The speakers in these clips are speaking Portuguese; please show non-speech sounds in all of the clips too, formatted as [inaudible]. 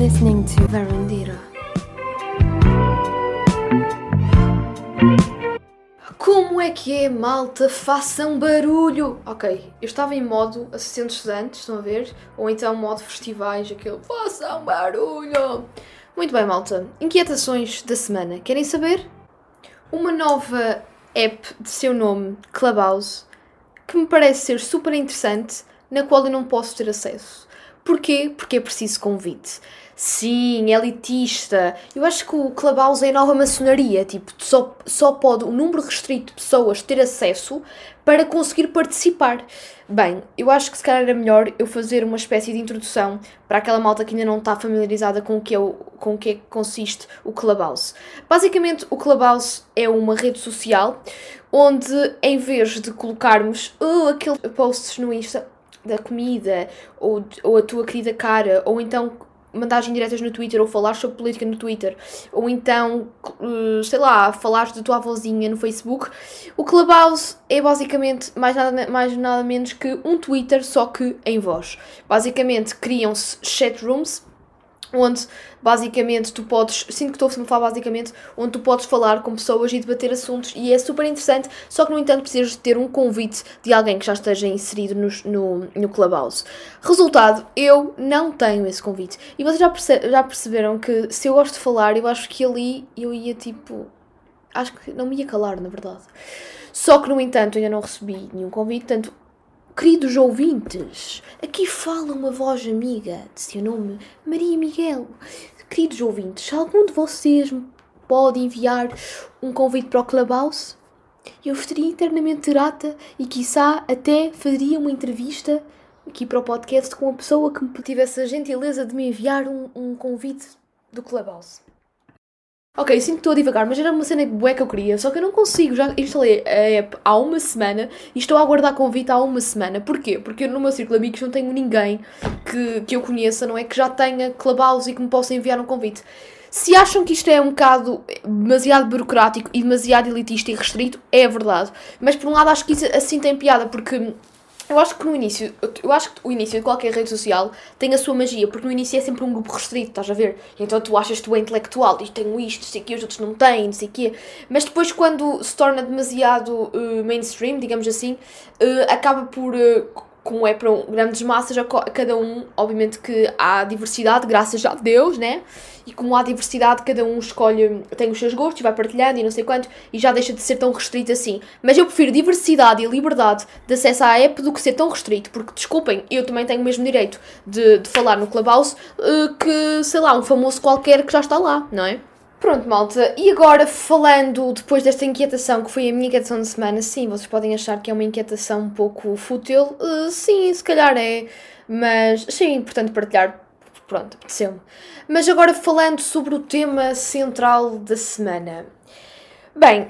listening to Verandira. Como é que é, malta? Façam barulho! Ok, eu estava em modo assistente estudantes, estão a ver? Ou então modo festivais, aquele façam barulho! Muito bem, malta. Inquietações da semana. Querem saber? Uma nova app de seu nome, Clubhouse, que me parece ser super interessante, na qual eu não posso ter acesso. Porquê? Porque é preciso convite. Sim, elitista. Eu acho que o Clubhouse é a nova maçonaria. Tipo, só, só pode um número restrito de pessoas ter acesso para conseguir participar. Bem, eu acho que se calhar era melhor eu fazer uma espécie de introdução para aquela malta que ainda não está familiarizada com o que, é com o que é que consiste o Clubhouse. Basicamente, o Clubhouse é uma rede social onde, em vez de colocarmos uh, aqueles posts no Insta da comida, ou, ou a tua querida cara, ou então mandagens diretas no Twitter ou falar sobre política no Twitter, ou então, eh, sei lá, falares da tua avózinha no Facebook, o Clubhouse é basicamente mais nada, mais nada menos que um Twitter, só que em voz. Basicamente, criam-se chat rooms onde basicamente tu podes, sinto que estou a falar basicamente, onde tu podes falar com pessoas e debater assuntos e é super interessante, só que no entanto precisas de ter um convite de alguém que já esteja inserido no, no, no Clubhouse. Resultado, eu não tenho esse convite. E vocês já, perce já perceberam que se eu gosto de falar, eu acho que ali eu ia tipo. Acho que não me ia calar, na verdade. Só que no entanto ainda não recebi nenhum convite, portanto Queridos ouvintes, aqui fala uma voz amiga de seu nome, Maria Miguel. Queridos ouvintes, se algum de vocês me pode enviar um convite para o Clubhouse, eu estaria eternamente grata e, quiçá, até faria uma entrevista aqui para o podcast com a pessoa que me tivesse a gentileza de me enviar um, um convite do Clubhouse. Ok, sinto que estou a divagar, mas era uma cena bué que eu queria, só que eu não consigo. Já instalei a app há uma semana e estou a aguardar convite há uma semana. Porquê? Porque no meu círculo de amigos não tenho ninguém que, que eu conheça, não é? Que já tenha Clubhouse e que me possa enviar um convite. Se acham que isto é um bocado demasiado burocrático e demasiado elitista e restrito, é verdade. Mas por um lado acho que isso assim tem piada, porque eu acho que no início, eu acho que o início de qualquer rede social tem a sua magia, porque no início é sempre um grupo restrito, estás a ver? Então tu achas que tu é intelectual e tenho isto, sei que os outros não têm, não sei quê. Mas depois quando se torna demasiado uh, mainstream, digamos assim, uh, acaba por uh, como é para grandes massas, a cada um, obviamente que há diversidade, graças a Deus, né? E como há diversidade, cada um escolhe, tem os seus gostos e vai partilhando e não sei quanto, e já deixa de ser tão restrito assim. Mas eu prefiro diversidade e liberdade de acesso à app do que ser tão restrito, porque desculpem, eu também tenho o mesmo direito de, de falar no Clubhouse uh, que, sei lá, um famoso qualquer que já está lá, não é? Pronto, malta, e agora falando depois desta inquietação que foi a minha inquietação da semana, sim, vocês podem achar que é uma inquietação um pouco fútil, uh, sim, se calhar é, mas sim, importante partilhar, pronto, apeteceu-me. Mas agora falando sobre o tema central da semana. Bem,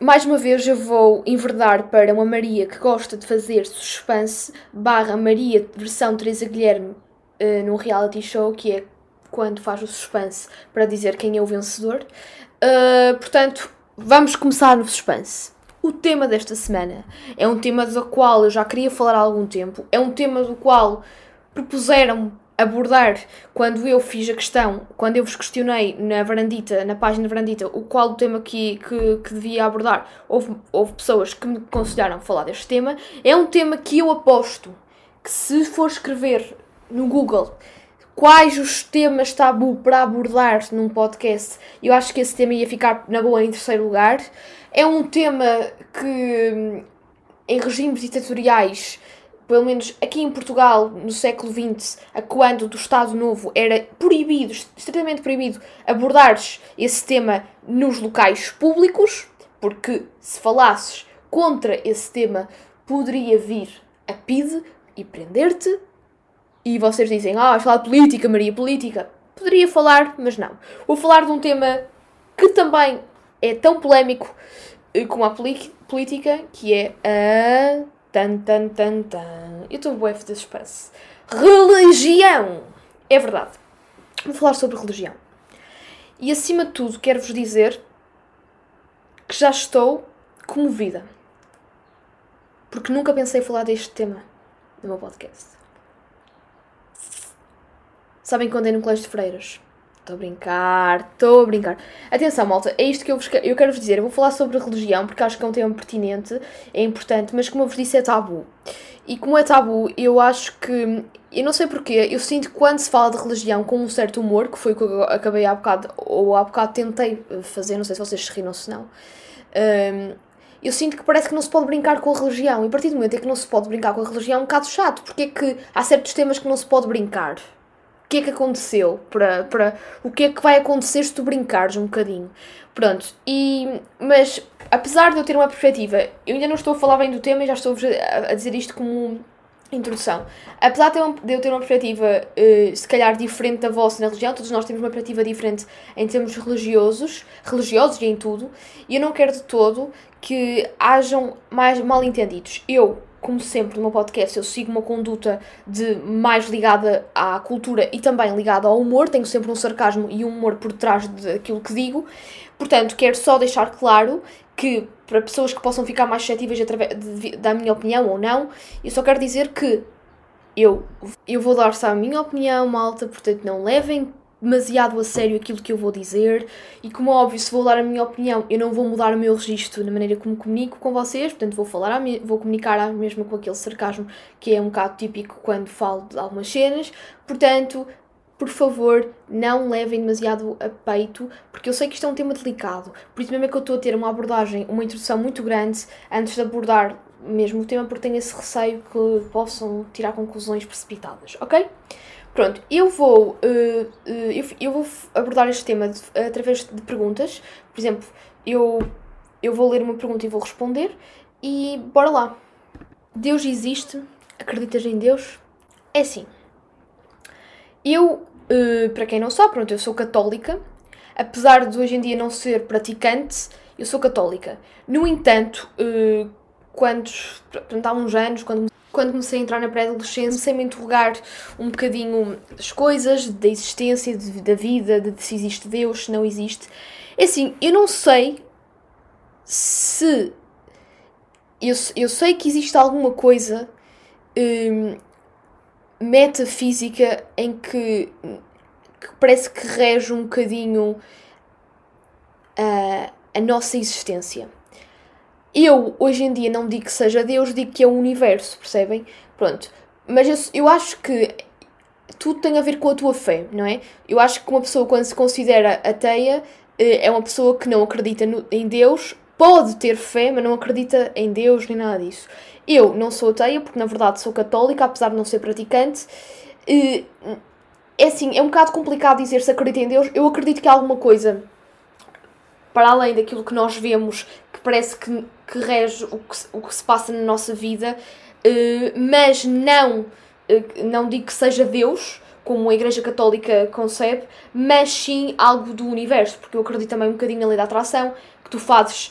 mais uma vez eu vou enverdar para uma Maria que gosta de fazer suspense barra Maria versão Teresa Guilherme uh, num reality show que é quando faz o suspense para dizer quem é o vencedor. Uh, portanto, vamos começar no suspense. O tema desta semana é um tema do qual eu já queria falar há algum tempo, é um tema do qual propuseram abordar quando eu fiz a questão, quando eu vos questionei na varandita, na página varandita, o qual o tema que, que, que devia abordar, houve, houve pessoas que me consideraram falar deste tema. É um tema que eu aposto que se for escrever no Google quais os temas tabu para abordar num podcast, eu acho que esse tema ia ficar na boa em terceiro lugar. É um tema que em regimes ditatoriais, pelo menos aqui em Portugal, no século XX, a quando do Estado Novo era proibido, estritamente proibido, abordares esse tema nos locais públicos, porque se falasses contra esse tema, poderia vir a PIDE e prender-te, e vocês dizem, ah, vais falar de política, Maria, política. Poderia falar, mas não. Vou falar de um tema que também é tão polémico eh, como a política, que é a. Tan, tan, tan, tan. Eu estou bué de suspense. Religião! É verdade. Vou falar sobre religião. E acima de tudo, quero-vos dizer que já estou comovida. Porque nunca pensei falar deste tema no meu podcast. Sabem quando é no colégio de freiras? Estou a brincar, estou a brincar. Atenção, malta, é isto que eu, vos, eu quero vos dizer. Eu vou falar sobre religião porque acho que é um tema pertinente, é importante, mas como eu vos disse, é tabu. E como é tabu, eu acho que. Eu não sei porquê, eu sinto que quando se fala de religião com um certo humor, que foi o que eu acabei há bocado, ou há bocado tentei fazer, não sei se vocês se riram ou se não. Um, eu sinto que parece que não se pode brincar com a religião. E a partir do momento em que não se pode brincar com a religião é um bocado chato. Porque é que há certos temas que não se pode brincar? O que é que aconteceu, para, para o que é que vai acontecer se tu brincares um bocadinho. Pronto, e, mas apesar de eu ter uma perspectiva, eu ainda não estou a falar bem do tema e já estou a dizer isto como introdução. Apesar de eu ter uma perspectiva, uh, se calhar, diferente da vossa na religião, todos nós temos uma perspectiva diferente em termos religiosos, religiosos e em tudo, e eu não quero de todo que hajam mais mal entendidos. Eu, como sempre no meu podcast, eu sigo uma conduta de mais ligada à cultura e também ligada ao humor, tenho sempre um sarcasmo e um humor por trás daquilo que digo. Portanto, quero só deixar claro que para pessoas que possam ficar mais suscetíveis da minha opinião ou não, eu só quero dizer que eu, eu vou dar só a minha opinião, malta, portanto não levem demasiado a sério aquilo que eu vou dizer e como é óbvio se vou dar a minha opinião eu não vou mudar o meu registro na maneira como comunico com vocês portanto vou falar vou comunicar mesmo com aquele sarcasmo que é um bocado típico quando falo de algumas cenas portanto por favor, não levem demasiado a peito, porque eu sei que isto é um tema delicado. Por isso mesmo é que eu estou a ter uma abordagem, uma introdução muito grande antes de abordar mesmo o tema, porque tenho esse receio que possam tirar conclusões precipitadas, ok? Pronto, eu vou, uh, uh, eu, vou abordar este tema através de perguntas. Por exemplo, eu, eu vou ler uma pergunta e vou responder. E bora lá. Deus existe? Acreditas em Deus? É assim. Eu, uh, para quem não sabe, pronto, eu sou católica. Apesar de hoje em dia não ser praticante, eu sou católica. No entanto, quando, há uns anos, quando quando comecei a entrar na pré-adolescência, comecei-me interrogar um bocadinho as coisas, da existência, de, da vida, de se existe Deus, se não existe. É assim, eu não sei se. Eu, eu sei que existe alguma coisa hum, metafísica em que, que, parece que rege um bocadinho a, a nossa existência. Eu, hoje em dia, não digo que seja Deus, digo que é o universo, percebem? Pronto. Mas eu, eu acho que tudo tem a ver com a tua fé, não é? Eu acho que uma pessoa, quando se considera ateia, eh, é uma pessoa que não acredita no, em Deus, pode ter fé, mas não acredita em Deus nem nada disso. Eu não sou ateia, porque na verdade sou católica, apesar de não ser praticante. Eh, é assim, é um bocado complicado dizer se acredita em Deus. Eu acredito que há alguma coisa para além daquilo que nós vemos, que parece que, que rege o que, o que se passa na nossa vida, uh, mas não, uh, não digo que seja Deus, como a Igreja Católica concebe, mas sim algo do universo, porque eu acredito também um bocadinho na lei da atração, que tu fazes,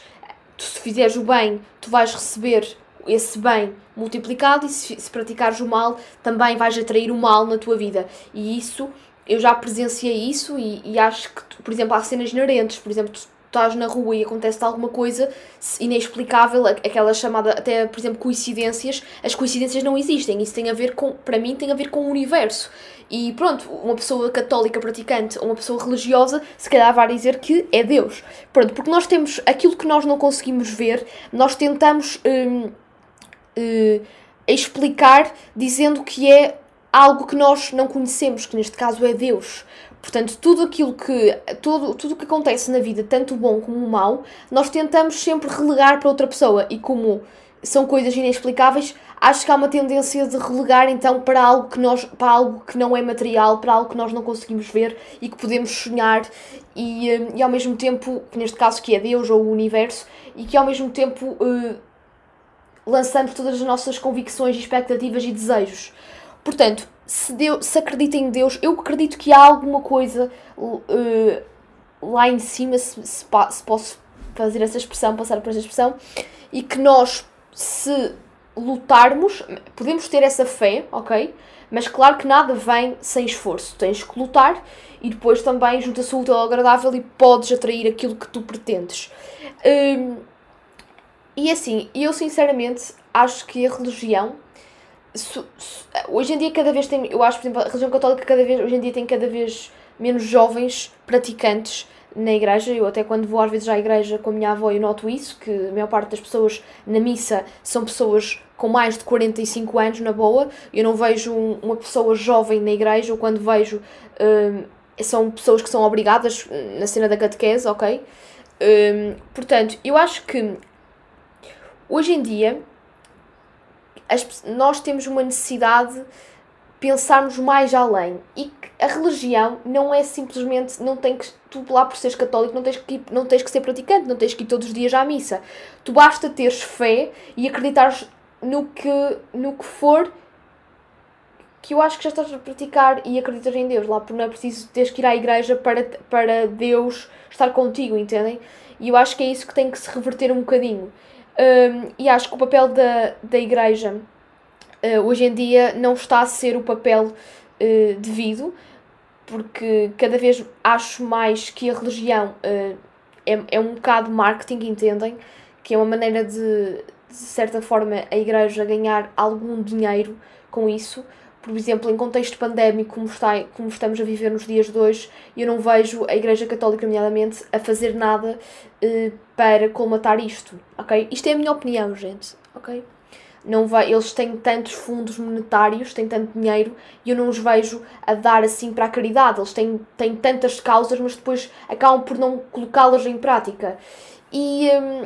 tu, se fizeres o bem, tu vais receber esse bem multiplicado e se, se praticares o mal, também vais atrair o mal na tua vida. E isso, eu já presenciei isso e, e acho que, por exemplo, há cenas inerentes, por exemplo, tu, estás na rua e acontece alguma coisa inexplicável, aquela chamada, até por exemplo, coincidências, as coincidências não existem. Isso tem a ver com, para mim, tem a ver com o universo. E pronto, uma pessoa católica praticante ou uma pessoa religiosa, se calhar vai dizer que é Deus. Pronto, porque nós temos aquilo que nós não conseguimos ver, nós tentamos hum, hum, explicar dizendo que é algo que nós não conhecemos, que neste caso é Deus. Portanto, tudo aquilo que tudo, tudo que acontece na vida, tanto bom como mau, nós tentamos sempre relegar para outra pessoa e como são coisas inexplicáveis, acho que há uma tendência de relegar então para algo que nós para algo que não é material, para algo que nós não conseguimos ver e que podemos sonhar e, eh, e ao mesmo tempo, neste caso que é Deus ou o universo, e que ao mesmo tempo uh, lançamos todas as nossas convicções, expectativas e desejos. Portanto, se, Deus, se acredita em Deus, eu acredito que há alguma coisa uh, lá em cima, se, se, se, posso fazer essa expressão, passar por essa expressão, e que nós, se lutarmos, podemos ter essa fé, ok? Mas claro que nada vem sem esforço. Tens que lutar e depois também junta-se o útil ao agradável e podes atrair aquilo que tu pretendes. Um, e assim, eu sinceramente acho que a religião hoje em dia cada vez tem, eu acho, por exemplo, a religião católica cada vez, hoje em dia tem cada vez menos jovens praticantes na igreja. Eu até quando vou às vezes à igreja com a minha avó eu noto isso, que a maior parte das pessoas na missa são pessoas com mais de 45 anos na boa. Eu não vejo um, uma pessoa jovem na igreja, ou quando vejo um, são pessoas que são obrigadas hum, na cena da catequese, ok? Um, portanto, eu acho que hoje em dia as, nós temos uma necessidade pensarmos mais além. E que a religião não é simplesmente não tem que tu lá por seres católico não tens que não tens que ser praticante não tens que ir todos os dias à missa. Tu basta teres fé e acreditares no que no que for que eu acho que já estás a praticar e acreditas em Deus. Lá porque não é preciso teres que ir à igreja para para Deus estar contigo entendem? E eu acho que é isso que tem que se reverter um bocadinho um, e acho que o papel da, da igreja uh, hoje em dia não está a ser o papel uh, devido, porque cada vez acho mais que a religião uh, é, é um bocado marketing, entendem? Que é uma maneira de, de certa forma, a igreja ganhar algum dinheiro com isso por exemplo, em contexto pandémico, como, está, como estamos a viver nos dias de hoje, eu não vejo a Igreja Católica, nomeadamente, a fazer nada eh, para colmatar isto, ok? Isto é a minha opinião, gente, ok? Não vai, eles têm tantos fundos monetários, têm tanto dinheiro, e eu não os vejo a dar assim para a caridade. Eles têm, têm tantas causas, mas depois acabam por não colocá-las em prática. E hum,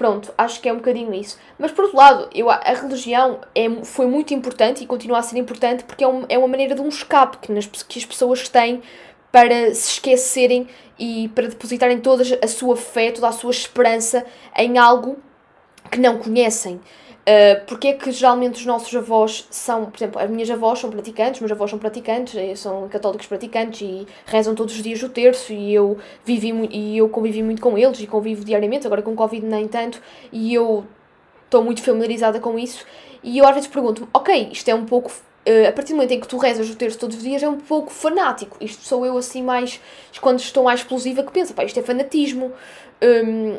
Pronto, acho que é um bocadinho isso. Mas por outro lado, eu, a religião é, foi muito importante e continua a ser importante porque é, um, é uma maneira de um escape que, nas, que as pessoas têm para se esquecerem e para depositarem toda a sua fé, toda a sua esperança em algo que não conhecem. Uh, porque é que geralmente os nossos avós são, por exemplo, as minhas avós são praticantes, meus avós são praticantes, eh, são católicos praticantes e rezam todos os dias o terço e eu vivi e eu convivi muito com eles e convivo diariamente, agora com Covid nem tanto, e eu estou muito familiarizada com isso e eu às vezes pergunto ok, isto é um pouco Uh, a partir do momento em que tu rezas o terço todos os dias é um pouco fanático. Isto sou eu assim mais. quando estou mais explosiva que penso, pá, isto é fanatismo. Um,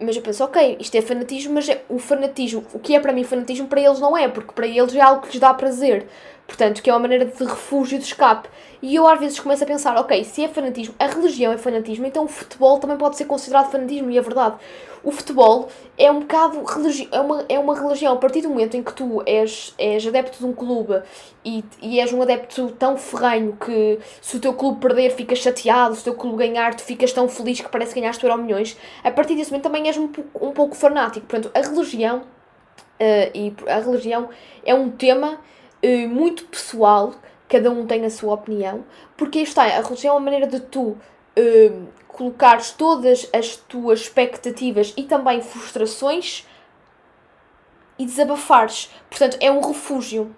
mas eu penso, ok, isto é fanatismo, mas é, o fanatismo, o que é para mim fanatismo, para eles não é, porque para eles é algo que lhes dá prazer. Portanto, que é uma maneira de refúgio, de escape. E eu às vezes começo a pensar, ok, se é fanatismo, a religião é fanatismo, então o futebol também pode ser considerado fanatismo, e é verdade. O futebol é um bocado religi é, uma, é uma religião. A partir do momento em que tu és, és adepto de um clube e, e és um adepto tão ferrenho que se o teu clube perder ficas chateado, se o teu clube ganhar tu ficas tão feliz que parece que ganhaste Euro Milhões, a partir desse momento também és um, um pouco fanático. Portanto, a religião, uh, e a religião é um tema uh, muito pessoal, cada um tem a sua opinião, porque está, a religião é uma maneira de tu uh, colocares todas as tuas expectativas e também frustrações e desabafares. Portanto, é um refúgio.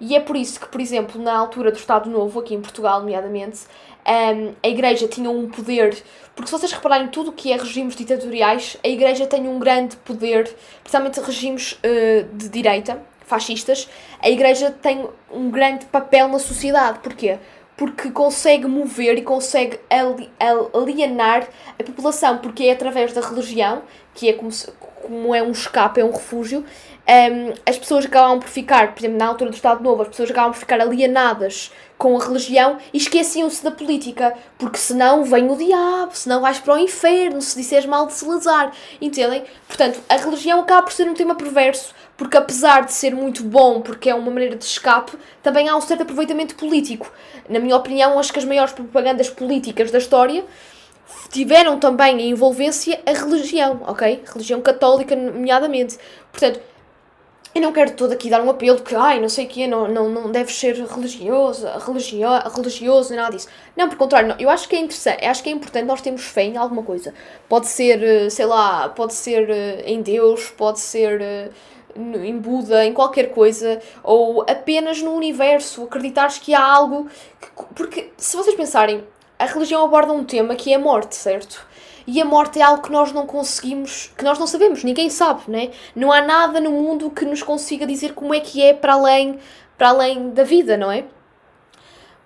E é por isso que, por exemplo, na altura do Estado Novo, aqui em Portugal, nomeadamente, um, a Igreja tinha um poder. Porque se vocês repararem tudo o que é regimes ditatoriais, a Igreja tem um grande poder, principalmente regimes uh, de direita, fascistas. A Igreja tem um grande papel na sociedade. Porquê? Porque consegue mover e consegue alienar a população, porque é através da religião, que é como, se, como é um escape, é um refúgio, um, as pessoas acabam por ficar, por exemplo, na altura do Estado Novo, as pessoas acabam por ficar alienadas com a religião e esqueciam-se da política, porque senão vem o diabo, senão vais para o inferno, se disseres mal de Salazar, entendem? Portanto, a religião acaba por ser um tema perverso, porque apesar de ser muito bom, porque é uma maneira de escape, também há um certo aproveitamento político. Na minha opinião, acho que as maiores propagandas políticas da história tiveram também a envolvência a religião, ok? Religião católica, nomeadamente. Portanto, eu não quero todo aqui dar um apelo que, ai, não sei o quê, não, não, não deves ser religioso, religio, religioso, nada disso. Não, por contrário, não. eu acho que é interessante, acho que é importante nós termos fé em alguma coisa. Pode ser, eh, sei lá, pode ser eh, em Deus, pode ser eh, em Buda, em qualquer coisa, ou apenas no universo, acreditares que há algo. Que, porque, se vocês pensarem, a religião aborda um tema que é a morte, certo? E a morte é algo que nós não conseguimos, que nós não sabemos, ninguém sabe, né? Não há nada no mundo que nos consiga dizer como é que é para além, para além da vida, não é?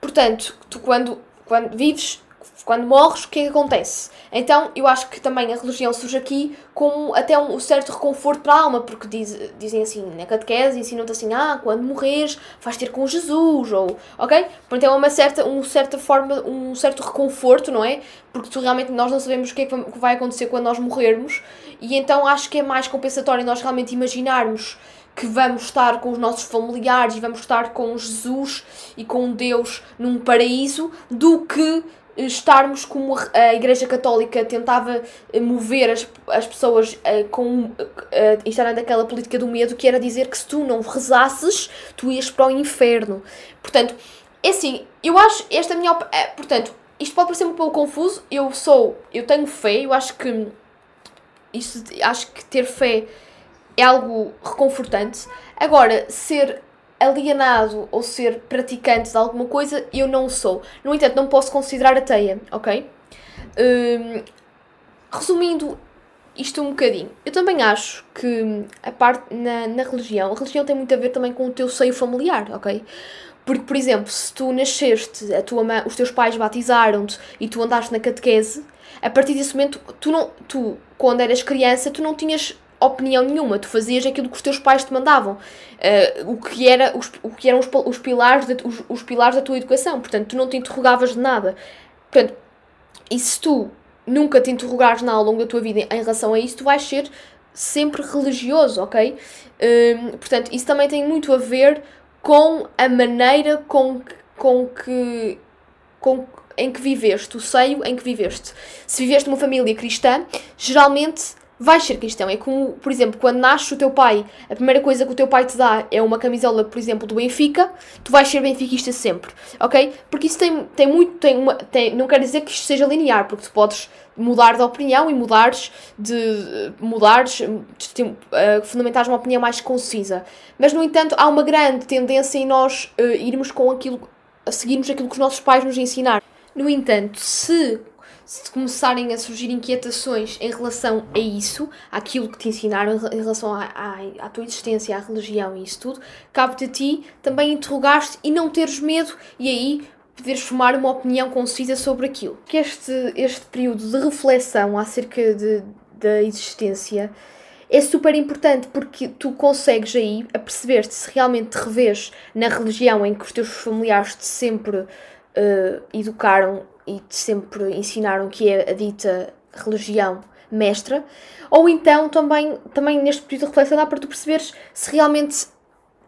Portanto, tu quando, quando vives, quando morres, o que é que acontece? Então, eu acho que também a religião surge aqui como até um certo reconforto para a alma, porque diz, dizem assim, na catequese, ensinam-te assim, ah, quando morreres, vais ter com Jesus, ou, ok? Portanto, é uma certa, uma certa forma, um certo reconforto, não é? Porque tu realmente, nós não sabemos o que é que vai acontecer quando nós morrermos, e então acho que é mais compensatório nós realmente imaginarmos que vamos estar com os nossos familiares e vamos estar com Jesus e com Deus num paraíso, do que estarmos como a Igreja Católica tentava eh, mover as, as pessoas uh, com uh, instalando aquela política do medo que era dizer que se tu não rezasses tu ias para o inferno. Portanto é assim eu acho esta minha é, portanto isto pode parecer um pouco confuso eu sou eu tenho fé eu acho que isso acho que ter fé é algo reconfortante agora ser alienado ou ser praticante de alguma coisa, eu não sou. No entanto, não posso considerar ateia, ok? Hum, resumindo isto um bocadinho, eu também acho que a parte na, na religião, a religião tem muito a ver também com o teu seio familiar, ok? Porque, por exemplo, se tu nasceste, a tua mãe, os teus pais batizaram-te e tu andaste na catequese, a partir desse momento, tu, não, tu, quando eras criança, tu não tinhas opinião nenhuma, tu fazias aquilo que os teus pais te mandavam, uh, o que, era, os, o que eram os, os, pilares de, os, os pilares da tua educação, portanto, tu não te interrogavas de nada. Portanto, e se tu nunca te interrogares nada ao longo da tua vida em relação a isso, tu vais ser sempre religioso, ok? Uh, portanto, isso também tem muito a ver com a maneira com, com que. Com, em que viveste, o seio em que viveste. Se viveste numa família cristã, geralmente vais ser cristão. É como, por exemplo, quando nasce o teu pai, a primeira coisa que o teu pai te dá é uma camisola, por exemplo, do Benfica, tu vais ser benfiquista sempre, ok? Porque isso tem, tem muito, tem uma, tem, não quer dizer que isto seja linear, porque tu podes mudar de opinião e mudares de mudares, de, uh, fundamentares uma opinião mais concisa. Mas, no entanto, há uma grande tendência em nós uh, irmos com aquilo, a seguirmos aquilo que os nossos pais nos ensinaram. No entanto, se se começarem a surgir inquietações em relação a isso, àquilo que te ensinaram em relação à, tua existência, à religião e isso tudo, cabe-te a ti também interrogar-te e não teres medo e aí poderes formar uma opinião concisa sobre aquilo. Que este, este período de reflexão acerca de, da existência é super importante porque tu consegues aí a perceber-te se realmente te revês na religião em que os teus familiares te sempre uh, educaram e sempre ensinaram que é a dita religião mestra, ou então também, também neste período de reflexão dá para tu perceberes se realmente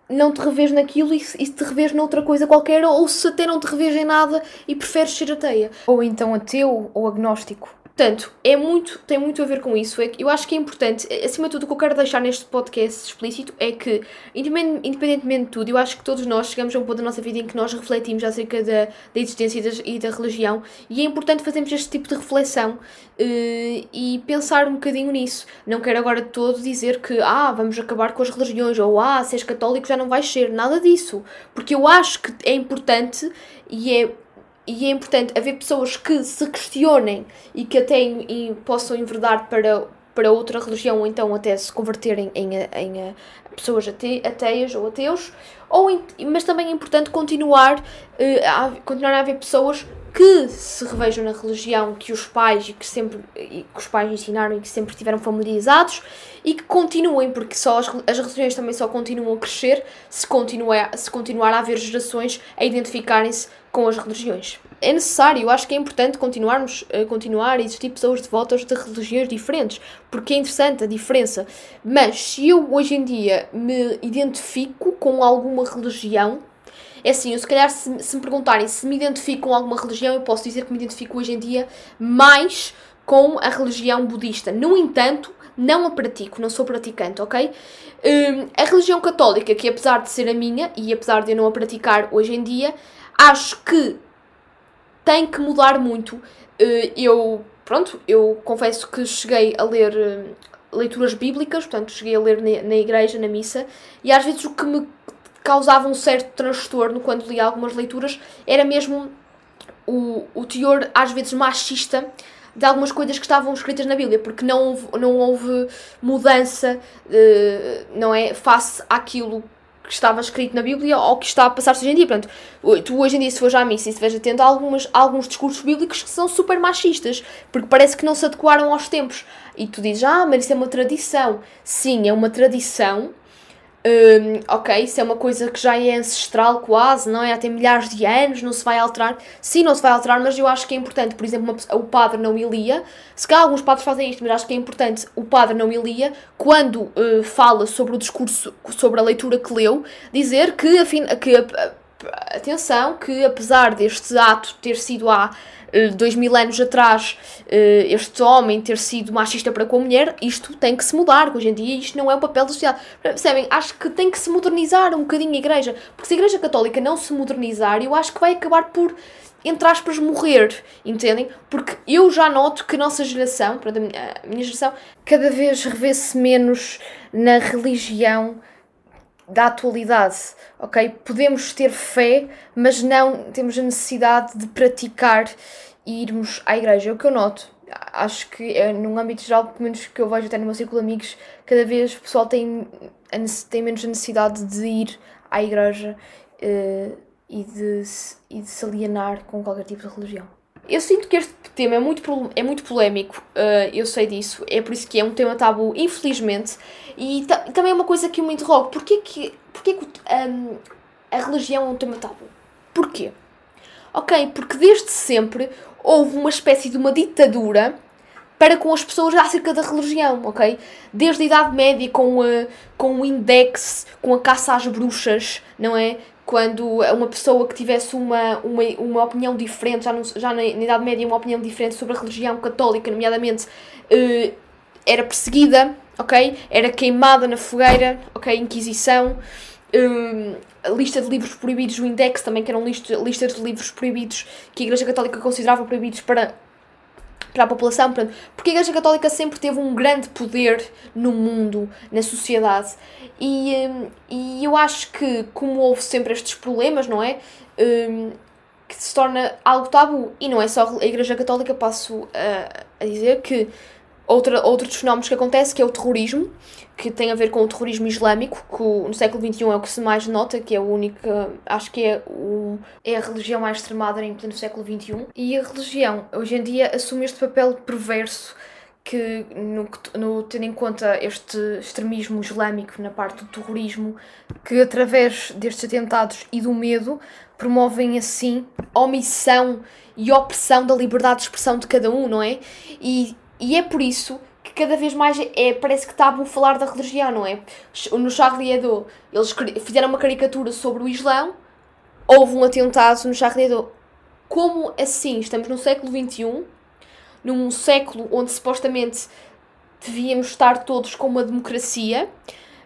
não te revês naquilo e e te revês noutra coisa qualquer, ou se até não te revês em nada e preferes ser ateia. Ou então ateu ou agnóstico. Portanto, é muito, tem muito a ver com isso. É, eu acho que é importante, acima de tudo, o que eu quero deixar neste podcast explícito é que, independentemente de tudo, eu acho que todos nós chegamos a um ponto da nossa vida em que nós refletimos acerca da, da existência e da, e da religião e é importante fazermos este tipo de reflexão uh, e pensar um bocadinho nisso. Não quero agora todo dizer que, ah, vamos acabar com as religiões ou, ah, se és católico já não vais ser. Nada disso. Porque eu acho que é importante e é e é importante haver pessoas que se questionem e que até em, possam enverdar para, para outra religião ou então até se converterem em, em, em pessoas ate, ateias ou ateus, ou, mas também é importante continuar, uh, a, continuar a haver pessoas que se revejam na religião que os pais e que sempre e que os pais ensinaram e que sempre estiveram familiarizados e que continuem, porque só as, as religiões também só continuam a crescer se, se continuar a haver gerações a identificarem-se com as religiões. É necessário, eu acho que é importante continuarmos a continuar a existir pessoas devotas de religiões diferentes, porque é interessante a diferença. Mas se eu hoje em dia me identifico com alguma religião, é assim, eu se calhar se, se me perguntarem se me identifico com alguma religião, eu posso dizer que me identifico hoje em dia mais com a religião budista. No entanto, não a pratico, não sou praticante, ok? Um, a religião católica, que apesar de ser a minha e apesar de eu não a praticar hoje em dia, acho que tem que mudar muito. Uh, eu, pronto, eu confesso que cheguei a ler uh, leituras bíblicas, portanto, cheguei a ler na, na igreja, na missa, e às vezes o que me causava um certo transtorno quando lia algumas leituras era mesmo o, o teor, às vezes, machista de algumas coisas que estavam escritas na Bíblia, porque não houve, não houve mudança, uh, não é, face àquilo que estava escrito na Bíblia ou que está a passar-se hoje em dia. Portanto, tu hoje em dia, se fores à missa e estiveres atento, há algumas, alguns discursos bíblicos que são super machistas, porque parece que não se adequaram aos tempos. E tu dizes, ah, mas isso é uma tradição. Sim, é uma tradição um, ok, isso é uma coisa que já é ancestral quase, não é? Há tem milhares de anos, não se vai alterar. Sim, não se vai alterar, mas eu acho que é importante. Por exemplo, uma, o padre não ilia, se calhar alguns padres fazem isto, mas acho que é importante o padre não ilia, quando uh, fala sobre o discurso, sobre a leitura que leu, dizer que, afim, que atenção, que apesar deste ato ter sido há eh, dois mil anos atrás eh, este homem ter sido machista para com a mulher, isto tem que se mudar, hoje em dia isto não é o papel da sociedade. Percebem? Acho que tem que se modernizar um bocadinho a Igreja, porque se a Igreja Católica não se modernizar, eu acho que vai acabar por entre aspas, morrer, entendem? Porque eu já noto que a nossa geração, a minha, a minha geração, cada vez revê-se menos na religião da atualidade, ok? Podemos ter fé, mas não temos a necessidade de praticar e irmos à igreja. É o que eu noto. Acho que é num âmbito geral, pelo menos que eu vejo até no meu círculo de amigos, cada vez o pessoal tem, tem menos a necessidade de ir à igreja uh, e, de, e de se alienar com qualquer tipo de religião. Eu sinto que este tema é muito, é muito polémico, uh, eu sei disso, é por isso que é um tema tabu, infelizmente, e também é uma coisa que eu me interrogo, porquê que, porquê que um, a religião é um tema tabu? Porquê? Ok, porque desde sempre houve uma espécie de uma ditadura para com as pessoas acerca da religião, ok? Desde a Idade Média, com, a, com o index, com a caça às bruxas, não é? Quando uma pessoa que tivesse uma, uma, uma opinião diferente, já, no, já na, na, Idade Média, uma opinião diferente sobre a religião católica, nomeadamente, uh, era perseguida, ok? Era queimada na fogueira, ok? Inquisição. Uh, lista de livros proibidos, o Index também, que eram lista, listas de livros proibidos que a Igreja Católica considerava proibidos para para a população, porque a Igreja Católica sempre teve um grande poder no mundo, na sociedade, e, hum, e eu acho que, como houve sempre estes problemas, não é? Um, que se torna algo tabu. E não é só a Igreja Católica, passo a, a dizer que outra, outro dos fenómenos que acontece, que é o terrorismo, que tem a ver com o terrorismo islâmico, que no século XXI é o que se mais nota, que é a única, acho que é, o, é a religião mais extremada em pleno século XXI. E a religião, hoje em dia, assume este papel perverso que, no, no, tendo em conta este extremismo islâmico na parte do terrorismo, que através destes atentados e do medo promovem assim omissão e opressão da liberdade de expressão de cada um, não é? E, e é por isso cada vez mais é, parece que está a falar da religião, não é? No Charlie Hebdo, eles fizeram uma caricatura sobre o Islão, houve um atentado no Charlie Hebdo. Como assim? Estamos no século XXI, num século onde supostamente devíamos estar todos com uma democracia,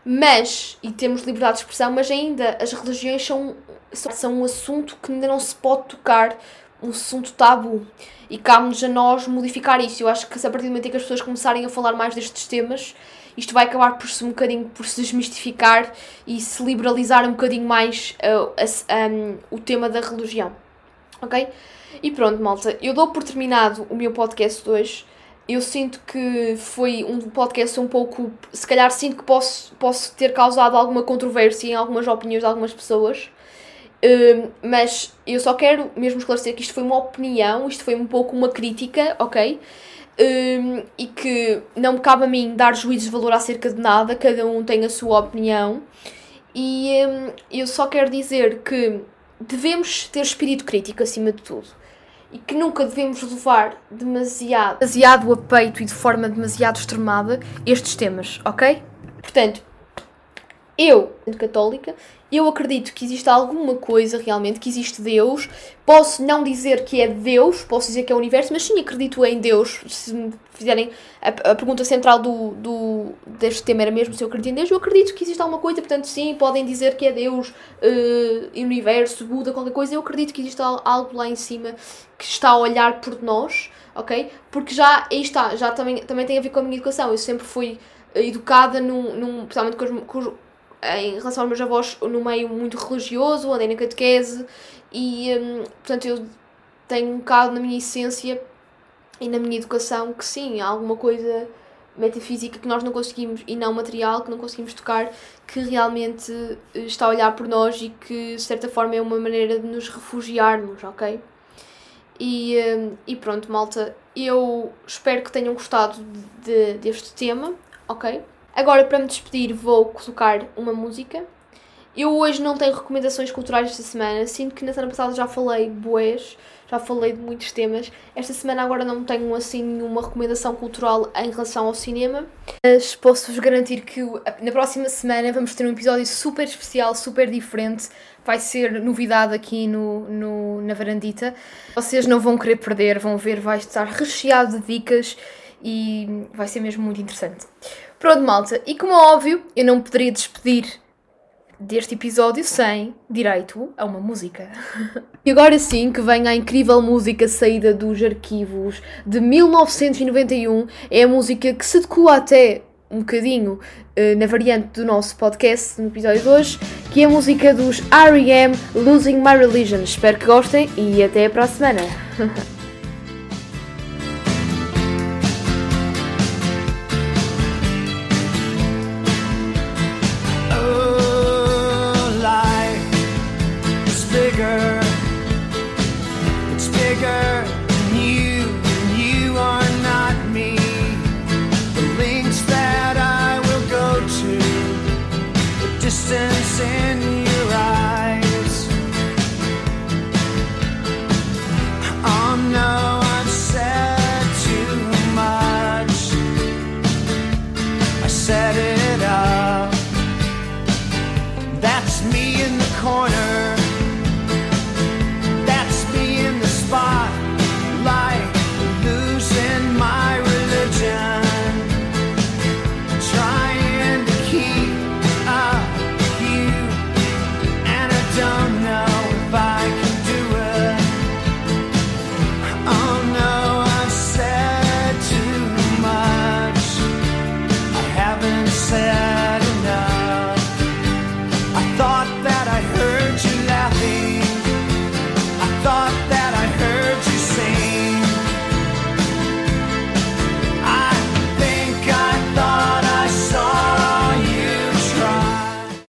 mas, e temos liberdade de expressão, mas ainda as religiões são, são um assunto que ainda não se pode tocar um assunto tabu. E cabe-nos a nós modificar isso. Eu acho que se a partir do momento em que as pessoas começarem a falar mais destes temas, isto vai acabar por se um bocadinho por se desmistificar e se liberalizar um bocadinho mais uh, um, o tema da religião. Ok? E pronto, malta, eu dou por terminado o meu podcast de hoje. Eu sinto que foi um podcast um pouco. Se calhar sinto que posso, posso ter causado alguma controvérsia em algumas opiniões de algumas pessoas. Uh, mas eu só quero mesmo esclarecer que isto foi uma opinião, isto foi um pouco uma crítica, ok? Um, e que não me cabe a mim dar juízos de valor acerca de nada, cada um tem a sua opinião. E um, eu só quero dizer que devemos ter espírito crítico acima de tudo. E que nunca devemos levar demasiado, demasiado a peito e de forma demasiado extremada estes temas, ok? Portanto, eu, católica, eu acredito que existe alguma coisa realmente, que existe Deus. Posso não dizer que é Deus, posso dizer que é o universo, mas sim acredito em Deus. Se me fizerem a, a pergunta central do, do, deste tema era mesmo se eu acredito em Deus, eu acredito que existe alguma coisa, portanto, sim, podem dizer que é Deus, uh, universo, Buda, qualquer coisa. Eu acredito que existe algo lá em cima que está a olhar por nós, ok? Porque já, aí está, já também, também tem a ver com a minha educação. Eu sempre fui educada num, num principalmente com os, com os em relação aos meus avós no meio muito religioso, andei na catequese e, hum, portanto, eu tenho um bocado na minha essência e na minha educação que sim, há alguma coisa metafísica que nós não conseguimos e não material que não conseguimos tocar que realmente eh, está a olhar por nós e que de certa forma é uma maneira de nos refugiarmos, ok? E, eh, e pronto, malta, eu espero que tenham gostado de, deste tema, ok? Agora, para me despedir, vou colocar uma música. Eu hoje não tenho recomendações culturais esta semana. Sinto que na semana passada já falei boés, já falei de muitos temas. Esta semana agora não tenho assim nenhuma recomendação cultural em relação ao cinema. Mas posso-vos garantir que na próxima semana vamos ter um episódio super especial, super diferente. Vai ser novidade aqui no, no, na varandita. Vocês não vão querer perder, vão ver, vai estar recheado de dicas e vai ser mesmo muito interessante. Pronto, malta, e como é óbvio, eu não poderia despedir deste episódio sem direito a uma música. e agora sim que vem a incrível música saída dos arquivos de 1991. É a música que se adequa até um bocadinho uh, na variante do nosso podcast no episódio de hoje, que é a música dos R.E.M. Losing My Religion. Espero que gostem e até para a semana. [laughs]